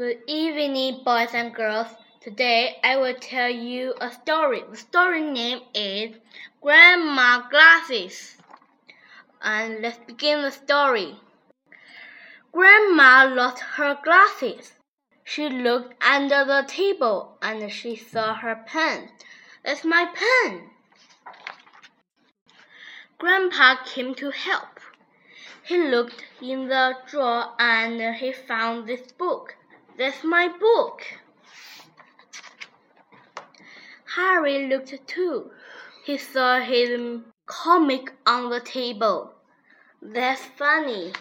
Good evening, boys and girls. Today I will tell you a story. The story name is Grandma Glasses. And let's begin the story. Grandma lost her glasses. She looked under the table and she saw her pen. That's my pen. Grandpa came to help. He looked in the drawer and he found this book. That's my book. Harry looked too. He saw his comic on the table. That's funny.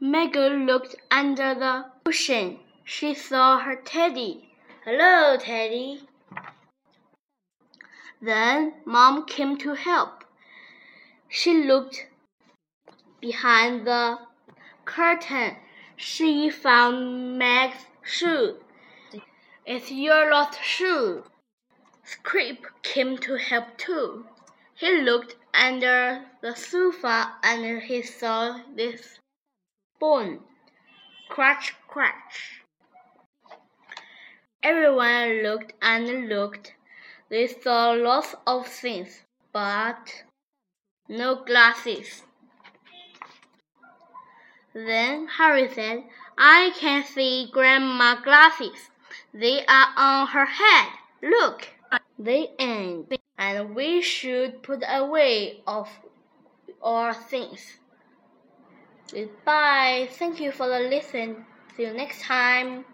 Maggie looked under the cushion. She saw her teddy. Hello, Teddy. Then Mom came to help. She looked behind the curtain. She found Meg's shoe. It's your lost shoe. Scrape came to help too. He looked under the sofa and he saw this bone. Crunch, crunch. Everyone looked and looked. They saw lots of things, but no glasses. Then Harry said, I can see Grandma glasses. They are on her head. Look, they end. And we should put away of our things. Goodbye. Thank you for the listen. See you next time.